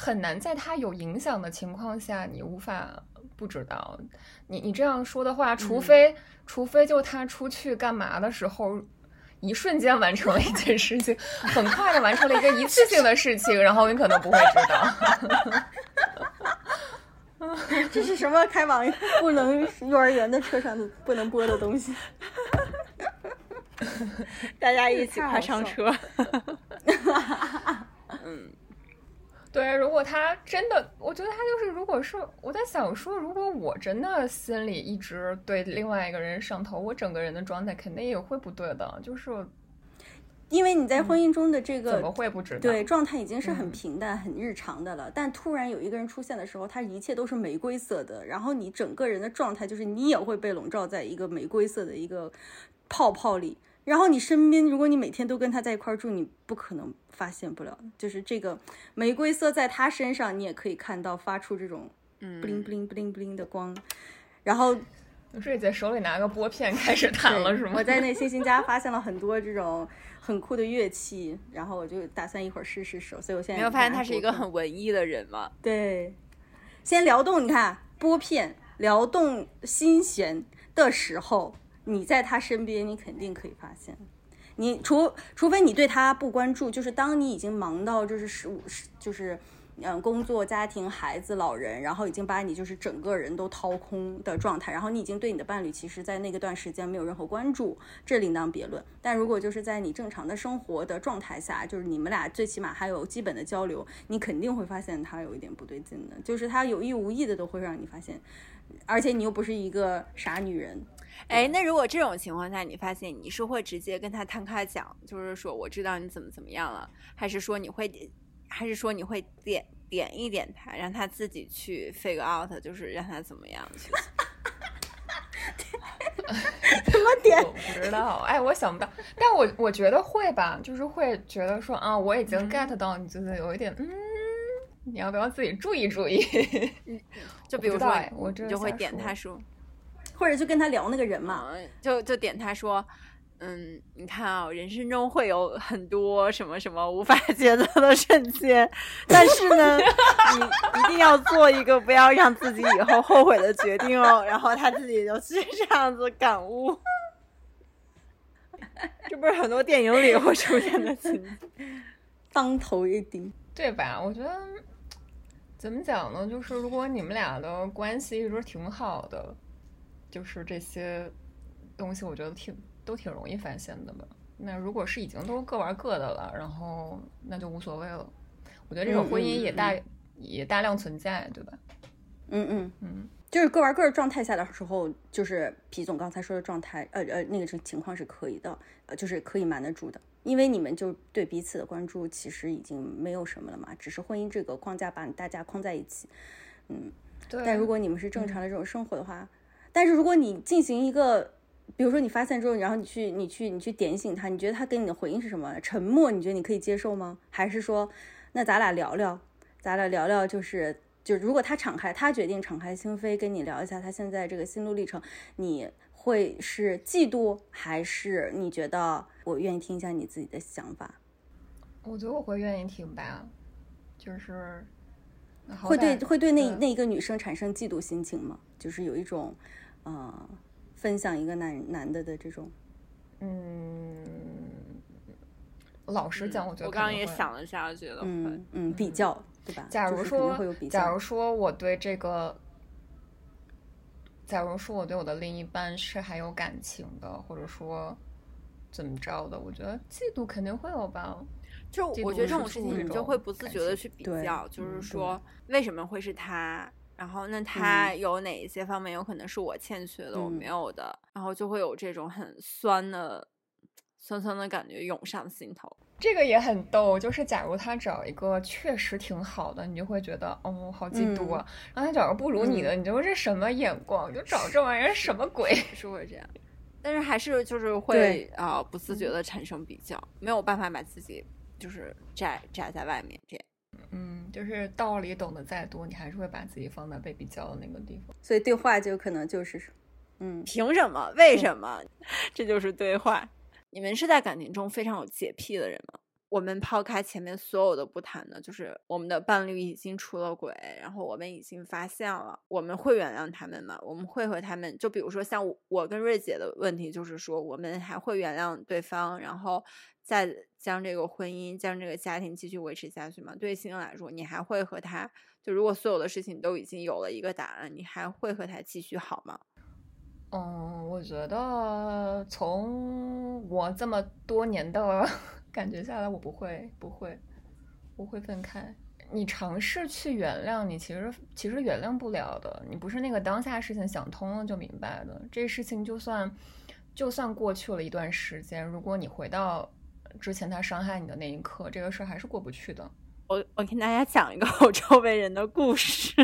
很难在他有影响的情况下，你无法不知道。你你这样说的话，除非除非就他出去干嘛的时候，一瞬间完成了一件事情，很快的完成了一个一次性的事情，然后你可能不会知道。这是什么开往不能幼儿园的车上的不能播的东西？大家一起快上车。嗯。对，如果他真的，我觉得他就是，如果是我在想说，如果我真的心里一直对另外一个人上头，我整个人的状态肯定也会不对的。就是，因为你在婚姻中的这个怎么会不知道？对，状态已经是很平淡、很日常的了。但突然有一个人出现的时候，他一切都是玫瑰色的，然后你整个人的状态就是你也会被笼罩在一个玫瑰色的一个泡泡里。然后你身边，如果你每天都跟他在一块住，你不可能发现不了。就是这个玫瑰色在他身上，你也可以看到发出这种嗯 bling bling bling bling 的光。然后瑞姐手里拿个拨片开始弹了，是吗？我在那星星家发现了很多这种很酷的乐器，然后我就打算一会儿试试手。所以我现在没有发现他是一个很文艺的人吗？对，先撩动，你看拨片撩动心弦的时候。你在他身边，你肯定可以发现。你除除非你对他不关注，就是当你已经忙到就是十五十，就是嗯工作、家庭、孩子、老人，然后已经把你就是整个人都掏空的状态，然后你已经对你的伴侣其实在那个段时间没有任何关注，这另当别论。但如果就是在你正常的生活的状态下，就是你们俩最起码还有基本的交流，你肯定会发现他有一点不对劲的，就是他有意无意的都会让你发现，而且你又不是一个傻女人。哎，那如果这种情况下，你发现你是会直接跟他摊开讲，就是说我知道你怎么怎么样了，还是说你会，还是说你会点点一点他，让他自己去 figure out，就是让他怎么样去？怎么点？我不知道，哎，我想不到，但我我觉得会吧，就是会觉得说啊，我已经 get 到你，就是有一点，嗯，你要不要自己注意注意？就比如说，我就会点他说，或者就跟他聊那个人嘛，就就点他说。嗯，你看啊，人生中会有很多什么什么无法抉择的瞬间，但是呢，你一定要做一个不要让自己以后后悔的决定哦。然后他自己就是这样子感悟，这不是很多电影里会出现的情节，当头一顶，对吧？我觉得怎么讲呢？就是如果你们俩的关系一直挺好的，就是这些东西，我觉得挺。都挺容易发现的吧？那如果是已经都各玩各的了，然后那就无所谓了。我觉得这种婚姻也大也大量存在，对吧？嗯嗯嗯，就是各玩各的状态下的时候，就是皮总刚才说的状态，呃呃，那个情情况是可以的，呃，就是可以瞒得住的，因为你们就对彼此的关注其实已经没有什么了嘛，只是婚姻这个框架把大家框在一起。嗯，对。但如果你们是正常的这种生活的话，但是如果你进行一个。比如说你发现之后，然后你去你去你去点醒他，你觉得他给你的回应是什么？沉默，你觉得你可以接受吗？还是说，那咱俩聊聊，咱俩聊聊，就是就如果他敞开，他决定敞开心扉跟你聊一下他现在这个心路历程，你会是嫉妒，还是你觉得我愿意听一下你自己的想法？我觉得我会愿意听吧，就是会对会对那那一个女生产生嫉妒心情吗？就是有一种，呃。分享一个男男的的这种，嗯，老实讲，我觉得我刚刚也想了一下，觉得嗯嗯比较对吧？假如说，假如说我对这个，假如说我对我的另一半是还有感情的，或者说怎么着的，我觉得嫉妒肯定会有吧。就我觉得这种事情，你就会不自觉的去比较，就是说为什么会是他。然后，那他有哪一些方面有可能是我欠缺的，我没有的，然后就会有这种很酸的、酸酸的感觉涌上心头。这个也很逗，就是假如他找一个确实挺好的，你就会觉得哦，好嫉妒啊。然后他找个不如你的，你就这什么眼光？就找这玩意儿什么鬼？是会这样，但是还是就是会啊，不自觉的产生比较，没有办法把自己就是宅宅在外面这样。嗯，就是道理懂得再多，你还是会把自己放在被比较的那个地方。所以对话就可能就是，嗯，凭什么？为什么？这就是对话。你们是在感情中非常有洁癖的人吗？我们抛开前面所有的不谈的，就是我们的伴侣已经出了轨，然后我们已经发现了，我们会原谅他们吗？我们会和他们，就比如说像我跟瑞姐的问题，就是说我们还会原谅对方，然后。再将这个婚姻、将这个家庭继续维持下去吗？对星星来说，你还会和他就如果所有的事情都已经有了一个答案，你还会和他继续好吗？嗯，我觉得从我这么多年的 感觉下来，我不会，不会，不会分开。你尝试去原谅，你其实其实原谅不了的。你不是那个当下事情想通了就明白的。这事情就算就算过去了一段时间，如果你回到。之前他伤害你的那一刻，这个事儿还是过不去的。我我跟大家讲一个 我周围人的故事。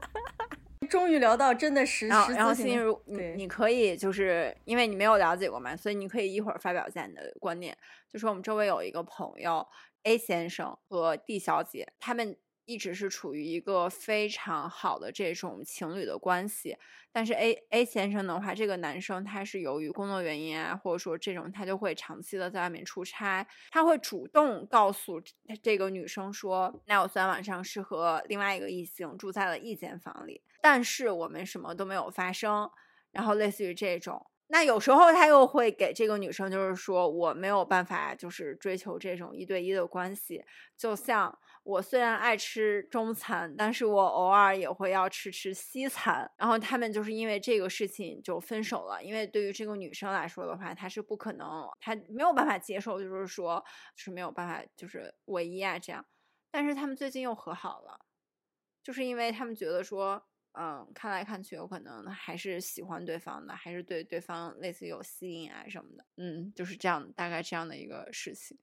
终于聊到真的实然后然后心如你你可以就是因为你没有了解过嘛，所以你可以一会儿发表一下你的观点。就说我们周围有一个朋友 A 先生和 D 小姐，他们。一直是处于一个非常好的这种情侣的关系，但是 A A 先生的话，这个男生他是由于工作原因啊，或者说这种他就会长期的在外面出差，他会主动告诉这个女生说，那我昨天晚上是和另外一个异性住在了一间房里，但是我们什么都没有发生，然后类似于这种，那有时候他又会给这个女生就是说我没有办法就是追求这种一对一的关系，就像。我虽然爱吃中餐，但是我偶尔也会要吃吃西餐。然后他们就是因为这个事情就分手了。因为对于这个女生来说的话，她是不可能，她没有办法接受，就是说是没有办法，就是唯一啊这样。但是他们最近又和好了，就是因为他们觉得说，嗯，看来看去有可能还是喜欢对方的，还是对对方类似有吸引啊什么的。嗯，就是这样，大概这样的一个事情。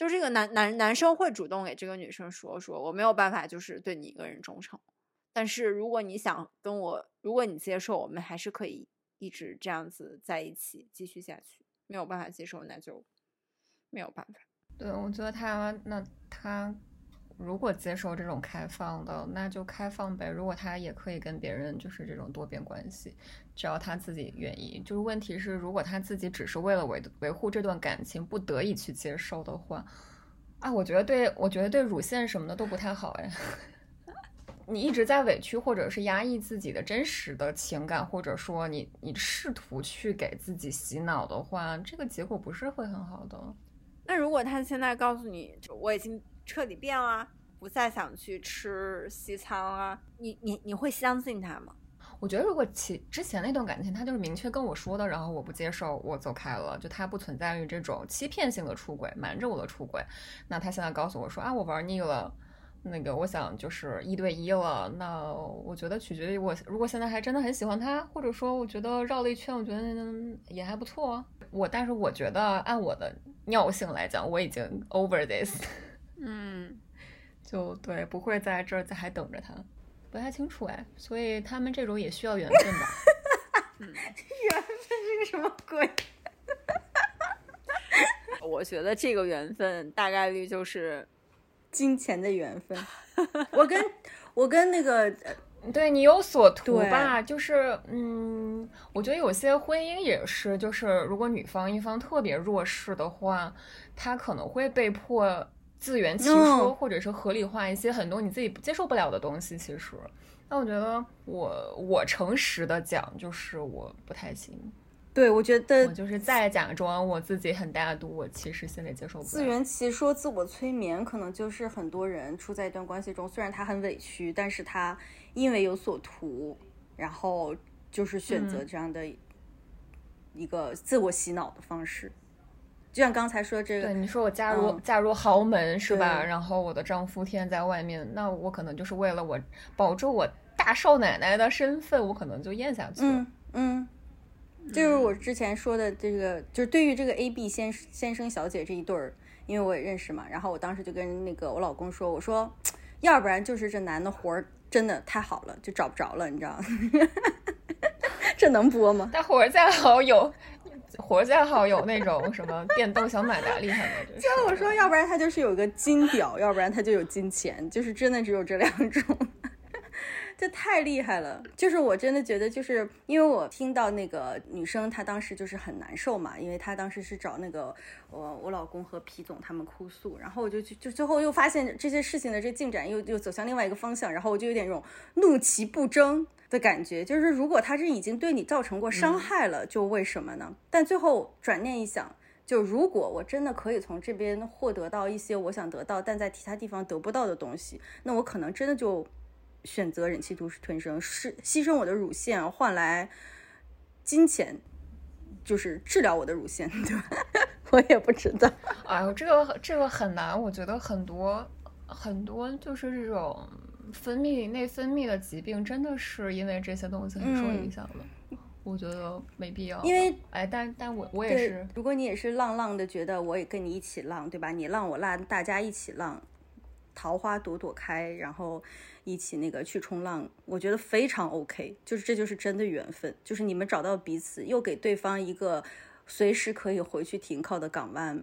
就这个男男男生会主动给这个女生说说，我没有办法，就是对你一个人忠诚。但是如果你想跟我，如果你接受，我们还是可以一直这样子在一起继续下去。没有办法接受，那就没有办法。对，我觉得他那他如果接受这种开放的，那就开放呗。如果他也可以跟别人就是这种多边关系，只要他自己愿意。就是问题是，如果他自己只是为了维维护这段感情，不得已去接受的话，啊，我觉得对，我觉得对乳腺什么的都不太好哎。你一直在委屈或者是压抑自己的真实的情感，或者说你你试图去给自己洗脑的话，这个结果不是会很好的。那如果他现在告诉你，我已经彻底变了，不再想去吃西餐了，你你你会相信他吗？我觉得如果其之前那段感情他就是明确跟我说的，然后我不接受，我走开了，就他不存在于这种欺骗性的出轨，瞒着我的出轨，那他现在告诉我说啊，我玩腻了。那个，我想就是一对一了。那我觉得取决于我，如果现在还真的很喜欢他，或者说我觉得绕了一圈，我觉得也还不错。我但是我觉得按我的尿性来讲，我已经 over this。嗯，就对，不会在这儿再还等着他，不太清楚哎。所以他们这种也需要缘分吧？缘分是个什么鬼？我觉得这个缘分大概率就是。金钱的缘分，我跟我跟那个，对你有所图吧？就是，嗯，我觉得有些婚姻也是，就是如果女方一方特别弱势的话，她可能会被迫自圆其说，或者是合理化一些很多你自己接受不了的东西。其实，那我觉得我我诚实的讲，就是我不太行。对，我觉得我就是在假装我自己很大度，我其实心里接受不了。自圆其说、自我催眠，可能就是很多人处在一段关系中，虽然他很委屈，但是他因为有所图，然后就是选择这样的一个自我洗脑的方式。就像刚才说这个，对你说我嫁入嫁入豪门是吧？然后我的丈夫天天在外面，那我可能就是为了我保住我大少奶奶的身份，我可能就咽下去了。嗯。就是我之前说的这个，就是对于这个 A B 先先生小姐这一对儿，因为我也认识嘛，然后我当时就跟那个我老公说，我说，要不然就是这男的活儿真的太好了，就找不着了，你知道吗？这能播吗？他活儿再好有，活儿再好有那种什么电动小马达厉害吗？就我说，要不然他就是有个金表，要不然他就有金钱，就是真的只有这两种。这太厉害了，就是我真的觉得，就是因为我听到那个女生她当时就是很难受嘛，因为她当时是找那个我我老公和皮总他们哭诉，然后我就 就最后又发现这些事情的这进展又又走向另外一个方向，然后我就有点这种怒其不争的感觉，就是如果他是已经对你造成过伤害了，就为什么呢？但最后转念一想，就如果我真的可以从这边获得到一些我想得到但在其他地方得不到的东西，那我可能真的就。选择忍气吞声，是牺牲我的乳腺换来金钱，就是治疗我的乳腺，对吧？我也不知道。哎呦，这个这个很难。我觉得很多很多就是这种分泌内分泌的疾病，真的是因为这些东西很受影响的。我觉得没必要。因为哎，但但我我也是。如果你也是浪浪的，觉得我也跟你一起浪，对吧？你浪我浪，大家一起浪，桃花朵朵开，然后。一起那个去冲浪，我觉得非常 OK，就是这就是真的缘分，就是你们找到彼此，又给对方一个随时可以回去停靠的港湾，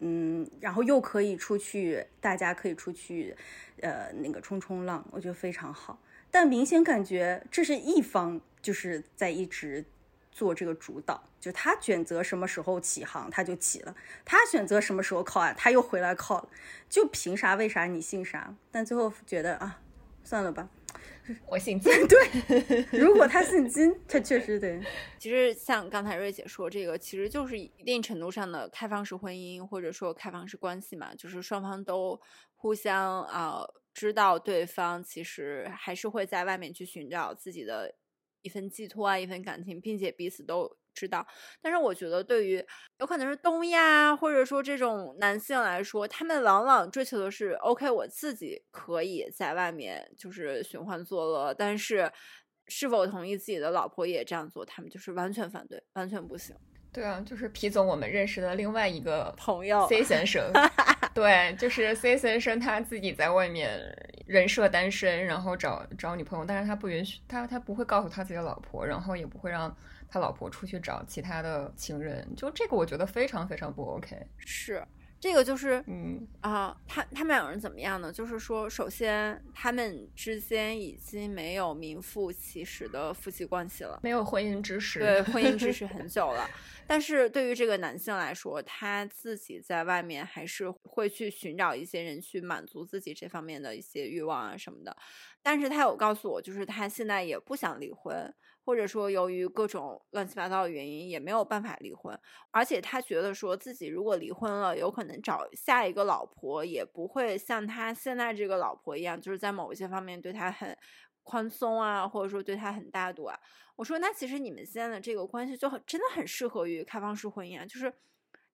嗯，然后又可以出去，大家可以出去，呃，那个冲冲浪，我觉得非常好。但明显感觉这是一方就是在一直做这个主导，就他选择什么时候起航他就起了，他选择什么时候靠岸他又回来靠了，就凭啥为啥你信啥？但最后觉得啊。算了吧，我姓金。对，如果他姓金，他确实得。其实像刚才瑞姐说，这个其实就是一定程度上的开放式婚姻，或者说开放式关系嘛，就是双方都互相啊知道对方其实还是会在外面去寻找自己的一份寄托啊，一份感情，并且彼此都。知道，但是我觉得对于有可能是东亚或者说这种男性来说，他们往往追求的是 OK，我自己可以在外面就是寻欢作乐，但是是否同意自己的老婆也这样做，他们就是完全反对，完全不行。对啊，就是皮总我们认识的另外一个朋友 C 先生，对，就是 C 先生他自己在外面人设单身，然后找找女朋友，但是他不允许他他不会告诉他自己的老婆，然后也不会让。他老婆出去找其他的情人，就这个我觉得非常非常不 OK。是，这个就是，嗯啊，他他们两个人怎么样呢？就是说，首先他们之间已经没有名副其实的夫妻关系了，没有婚姻之实，对，婚姻之实 很久了。但是对于这个男性来说，他自己在外面还是会去寻找一些人去满足自己这方面的一些欲望啊什么的。但是他有告诉我，就是他现在也不想离婚。或者说，由于各种乱七八糟的原因，也没有办法离婚。而且他觉得说自己如果离婚了，有可能找下一个老婆也不会像他现在这个老婆一样，就是在某一些方面对他很宽松啊，或者说对他很大度啊。我说，那其实你们现在的这个关系就很真的很适合于开放式婚姻啊，就是。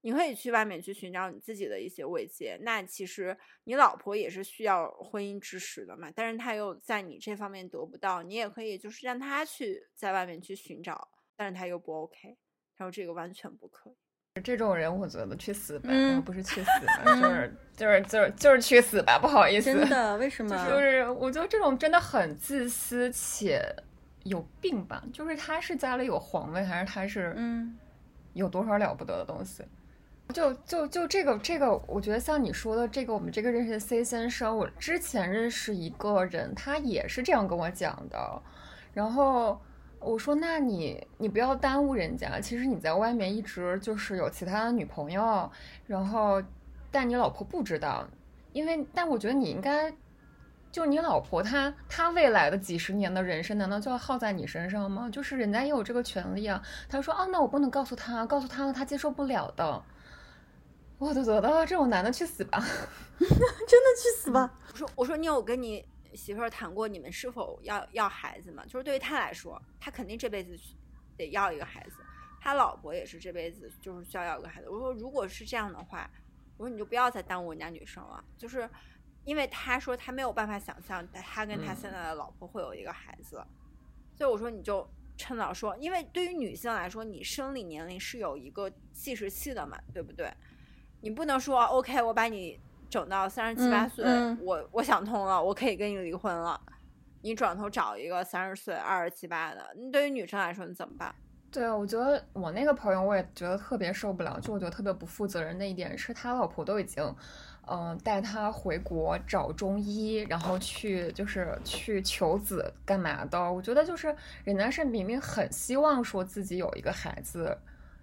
你可以去外面去寻找你自己的一些慰藉，那其实你老婆也是需要婚姻支持的嘛，但是她又在你这方面得不到，你也可以就是让她去在外面去寻找，但是她又不 OK，他说这个完全不可以。这种人我觉得去死吧，不是去 死，就是就是就是就是去死吧，不好意思。真的？为什么？就是我觉得这种真的很自私且有病吧，就是他是家里有皇位，还是他是嗯有多少了不得的东西？就就就这个这个，我觉得像你说的这个，我们这个认识的 C 先生，我之前认识一个人，他也是这样跟我讲的。然后我说：“那你你不要耽误人家，其实你在外面一直就是有其他的女朋友，然后但你老婆不知道，因为但我觉得你应该，就你老婆她她未来的几十年的人生，难道就要耗在你身上吗？就是人家也有这个权利啊。”他说：“啊，那我不能告诉他，告诉他了他接受不了的。”我都觉得这种男的去死吧，真的去死吧！我说我说你有跟你媳妇儿谈过你们是否要要孩子吗？就是对于他来说，他肯定这辈子得要一个孩子，他老婆也是这辈子就是需要要一个孩子。我说如果是这样的话，我说你就不要再耽误人家女生了，就是因为他说他没有办法想象他跟他现在的老婆会有一个孩子，所以我说你就趁早说，因为对于女性来说，你生理年龄是有一个计时器的嘛，对不对？你不能说 OK，我把你整到三十七八岁，我我想通了，我可以跟你离婚了。你转头找一个三十岁、二十七八的，你对于女生来说你怎么办？对啊，我觉得我那个朋友我也觉得特别受不了，就我觉得特别不负责任的一点是他老婆都已经，嗯，带他回国找中医，然后去就是去求子干嘛的？我觉得就是人家是明明很希望说自己有一个孩子，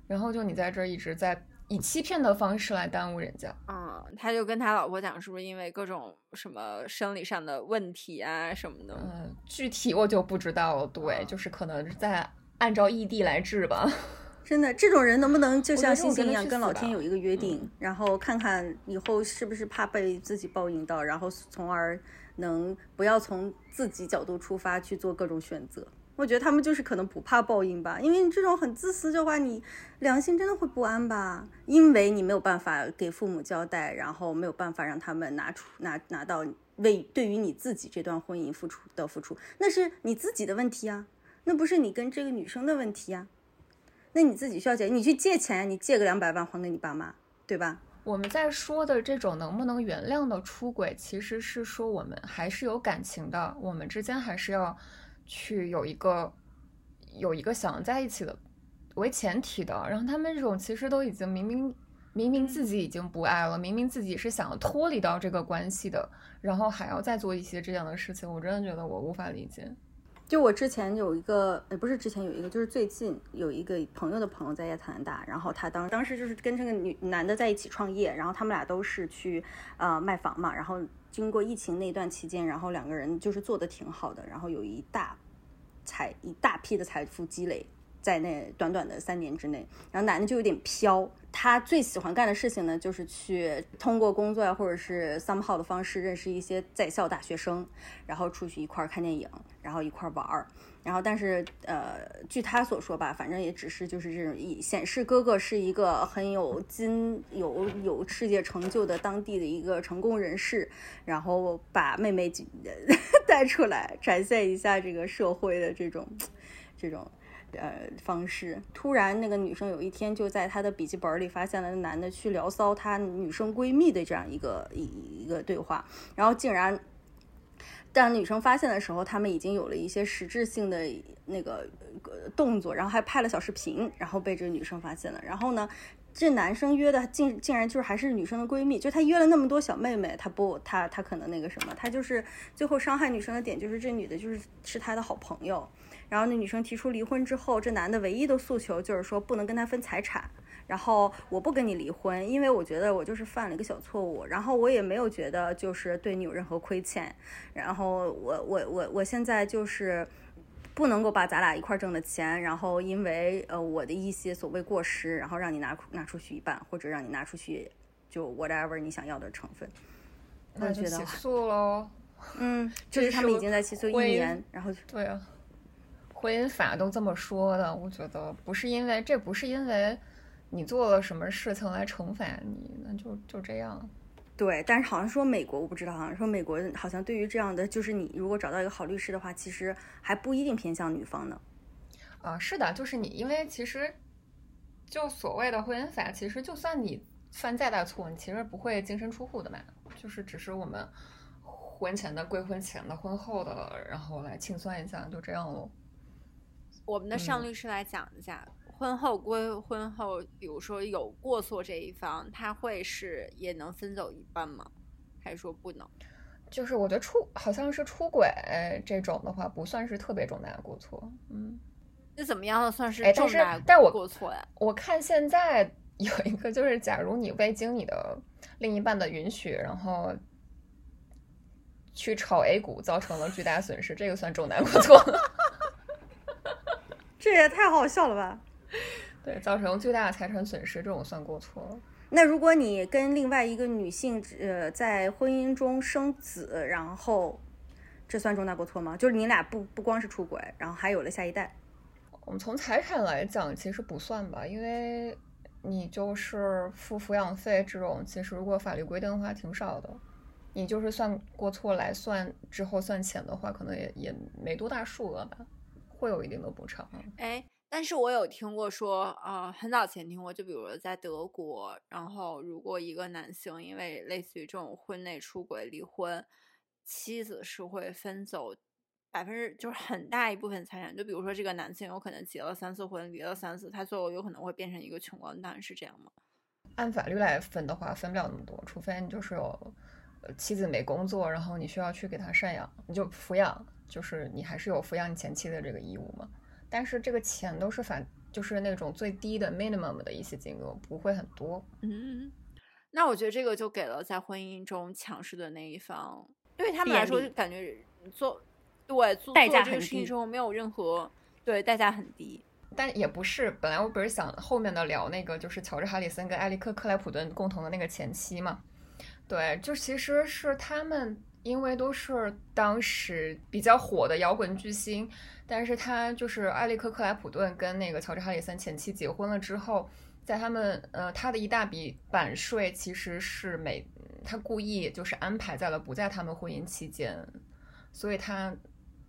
然后就你在这一直在。以欺骗的方式来耽误人家，嗯，他就跟他老婆讲，是不是因为各种什么生理上的问题啊什么的？嗯，具体我就不知道了。对，就是可能在按照异地来治吧。真的，这种人能不能就像星星一样，跟老天有一个约定，然后看看以后是不是怕被自己报应到，然后从而能不要从自己角度出发去做各种选择。我觉得他们就是可能不怕报应吧，因为你这种很自私的话，你良心真的会不安吧？因为你没有办法给父母交代，然后没有办法让他们拿出拿拿到为对于你自己这段婚姻付出的付出，那是你自己的问题啊，那不是你跟这个女生的问题呀，那你自己需要解，你去借钱，你借个两百万还给你爸妈，对吧？我们在说的这种能不能原谅的出轨，其实是说我们还是有感情的，我们之间还是要。去有一个有一个想在一起的为前提的，然后他们这种其实都已经明明明明自己已经不爱了，明明自己是想要脱离到这个关系的，然后还要再做一些这样的事情，我真的觉得我无法理解。就我之前有一个，呃，不是之前有一个，就是最近有一个朋友的朋友在亚特兰大，然后他当当时就是跟这个女男的在一起创业，然后他们俩都是去呃卖房嘛，然后。经过疫情那段期间，然后两个人就是做的挺好的，然后有一大财一大批的财富积累在那短短的三年之内，然后男的就有点飘。他最喜欢干的事情呢，就是去通过工作呀，或者是 somehow 的方式认识一些在校大学生，然后出去一块儿看电影，然后一块儿玩儿。然后，但是，呃，据他所说吧，反正也只是就是这种以显示哥哥是一个很有金有有世界成就的当地的一个成功人士，然后把妹妹 带出来展现一下这个社会的这种这种呃方式。突然，那个女生有一天就在她的笔记本里发现了男的去聊骚她女生闺蜜的这样一个一一个对话，然后竟然。当女生发现的时候，他们已经有了一些实质性的那个动作，然后还拍了小视频，然后被这个女生发现了。然后呢，这男生约的竟竟然就是还是女生的闺蜜，就他约了那么多小妹妹，他不，他他可能那个什么，他就是最后伤害女生的点就是这女的就是是他的好朋友，然后那女生提出离婚之后，这男的唯一的诉求就是说不能跟他分财产。然后我不跟你离婚，因为我觉得我就是犯了一个小错误，然后我也没有觉得就是对你有任何亏欠，然后我我我我现在就是不能够把咱俩一块挣的钱，然后因为呃我的一些所谓过失，然后让你拿拿出去一半，或者让你拿出去就 whatever 你想要的成分，那就起诉喽。嗯，就是他们已经在起诉一年，然后对啊，婚姻法都这么说的，我觉得不是因为这不是因为。你做了什么事情来惩罚你？那就就这样。对，但是好像说美国，我不知道，好像说美国好像对于这样的，就是你如果找到一个好律师的话，其实还不一定偏向女方呢。啊，是的，就是你，因为其实就所谓的婚姻法，其实就算你犯再大错，你其实不会净身出户的嘛，就是只是我们婚前的归婚前的，婚后的，然后来清算一下，就这样喽。我们的尚律师来讲一下。婚后归婚后，比如说有过错这一方，他会是也能分走一半吗？还是说不能？就是我觉得出好像是出轨这种的话，不算是特别重大的过错。嗯，那怎么样的算是重大？但我过错呀？我看现在有一个就是，假如你未经你的另一半的允许，然后去炒 A 股，造成了巨大损失，这个算重大过错？这也太好笑了吧！对，造成巨大的财产损失，这种算过错。那如果你跟另外一个女性，呃，在婚姻中生子，然后这算重大过错吗？就是你俩不不光是出轨，然后还有了下一代。我们从财产来讲，其实不算吧，因为你就是付抚养费这种，其实如果法律规定的话，挺少的。你就是算过错来算之后算钱的话，可能也也没多大数额吧，会有一定的补偿。哎。但是我有听过说，啊，很早前听过，就比如说在德国，然后如果一个男性因为类似于这种婚内出轨离婚，妻子是会分走百分之就是很大一部分财产。就比如说这个男性有可能结了三次婚，离了三次，他最后有可能会变成一个穷光蛋，是这样吗？按法律来分的话，分不了那么多，除非你就是有妻子没工作，然后你需要去给他赡养，你就抚养，就是你还是有抚养你前妻的这个义务嘛。但是这个钱都是反，就是那种最低的 minimum 的一些金额，不会很多。嗯，那我觉得这个就给了在婚姻中强势的那一方，对他们来说就感觉做对做代价这个事情中没有任何对代价很低。但也不是，本来我不是想后面的聊那个，就是乔治哈里森跟埃利克克莱普顿共同的那个前妻嘛？对，就其实是他们。因为都是当时比较火的摇滚巨星，但是他就是艾利克克莱普顿跟那个乔治哈里森前妻结婚了之后，在他们呃他的一大笔版税其实是每他故意就是安排在了不在他们婚姻期间，所以他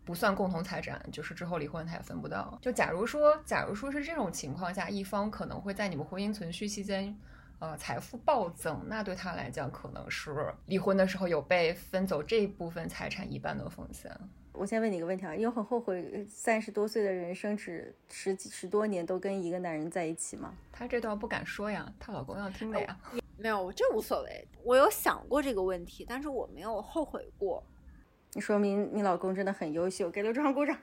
不算共同财产，就是之后离婚他也分不到。就假如说假如说是这种情况下，一方可能会在你们婚姻存续期间。呃，财富暴增，那对他来讲可能是离婚的时候有被分走这一部分财产一半的风险。我先问你一个问题啊，你有很后悔三十多岁的人生只十几十多年都跟一个男人在一起吗？她这段不敢说呀，她老公要听的呀。没有，这无所谓。我有想过这个问题，但是我没有后悔过。你说明你老公真的很优秀，给刘志航鼓掌，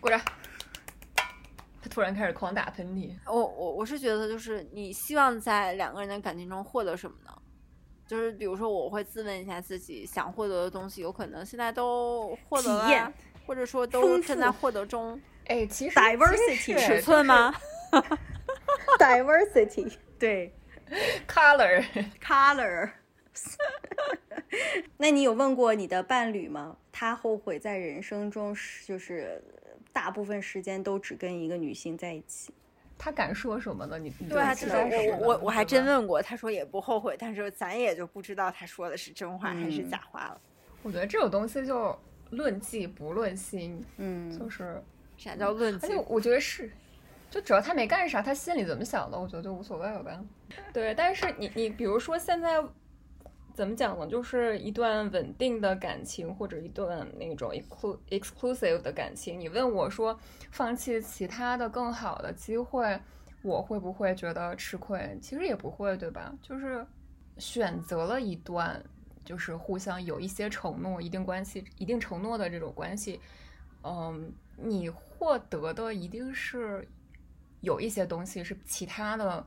鼓掌。他突然开始狂打喷嚏。我我我是觉得，就是你希望在两个人的感情中获得什么呢？就是比如说，我会自问一下自己想获得的东西，有可能现在都获得了，或者说都正在获得中。哎，其实 diversity 尺寸吗？diversity 对，color color。那你有问过你的伴侣吗？他后悔在人生中就是。大部分时间都只跟一个女性在一起，他敢说什么呢？你对啊，就是我我我还真问过，他说也不后悔，但是咱也就不知道他说的是真话还是假话了。我觉得这种东西就论迹不论心，嗯，就是啥叫论迹？我觉得是，就只要他没干啥，他心里怎么想的，我觉得就无所谓了呗。对，但是你你比如说现在。怎么讲呢？就是一段稳定的感情，或者一段那种 exclusive 的感情。你问我说，放弃其他的更好的机会，我会不会觉得吃亏？其实也不会，对吧？就是选择了一段，就是互相有一些承诺、一定关系、一定承诺的这种关系，嗯，你获得的一定是有一些东西是其他的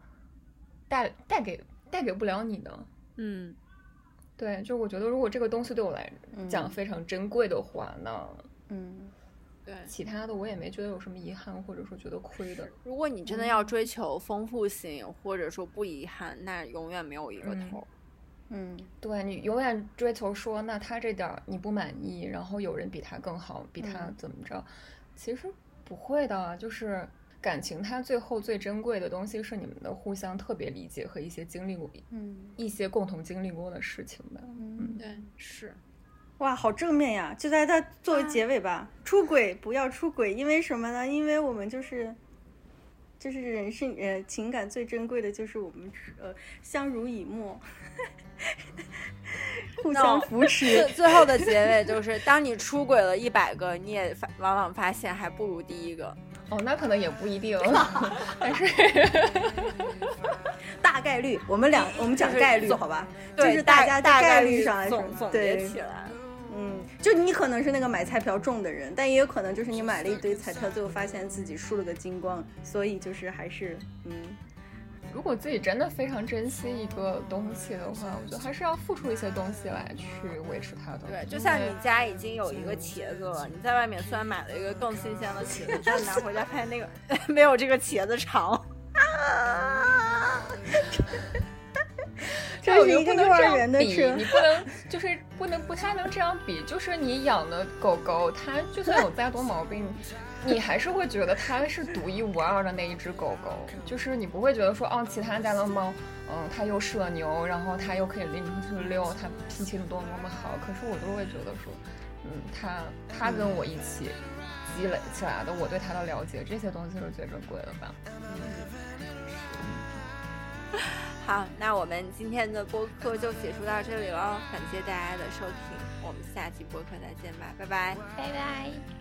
带带给带给不了你的，嗯。对，就我觉得，如果这个东西对我来讲非常珍贵的话，那嗯，对，其他的我也没觉得有什么遗憾，或者说觉得亏的。如果你真的要追求丰富性，或者说不遗憾，那永远没有一个头。嗯，对你永远追求说，那他这点儿你不满意，然后有人比他更好，比他怎么着？其实不会的，就是。感情它最后最珍贵的东西是你们的互相特别理解和一些经历过，嗯，一些共同经历过的事情吧。嗯，对，是，哇，好正面呀！就在它作为结尾吧，出轨不要出轨，因为什么呢？因为我们就是，就是人生呃情感最珍贵的就是我们呃相濡以沫，互相扶持。最后的结尾就是，当你出轨了一百个，你也发往往发现还不如第一个。哦，那可能也不一定，但是大概率，我们俩我们讲概率好吧？就是大家大概率上来说，对，起来，嗯，就你可能是那个买彩票中的人，但也有可能就是你买了一堆彩票，最后发现自己输了个精光，所以就是还是嗯。如果自己真的非常珍惜一个东西的话，我觉得还是要付出一些东西来去维持它的。对，就像你家已经有一个茄子了，你在外面虽然买了一个更新鲜的茄子，但是拿回家发现那个 没有这个茄子长。这是一个幼儿园的车，你不能就是不能不太能这样比，就是你养的狗狗，它就算有再多毛病。你还是会觉得它是独一无二的那一只狗狗，就是你不会觉得说，哦，其他家的猫，嗯，它又社牛，然后它又可以拎出去遛，它脾气多么多么好。可是我都会觉得说，嗯，它它跟我一起积累起来的，我对它的了解，这些东西是最珍贵的吧。好，那我们今天的播客就结束到这里了，感谢大家的收听，我们下期播客再见吧，拜拜，拜拜。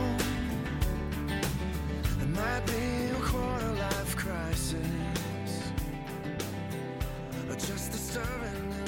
might be a quarter life crisis, or just disturbing.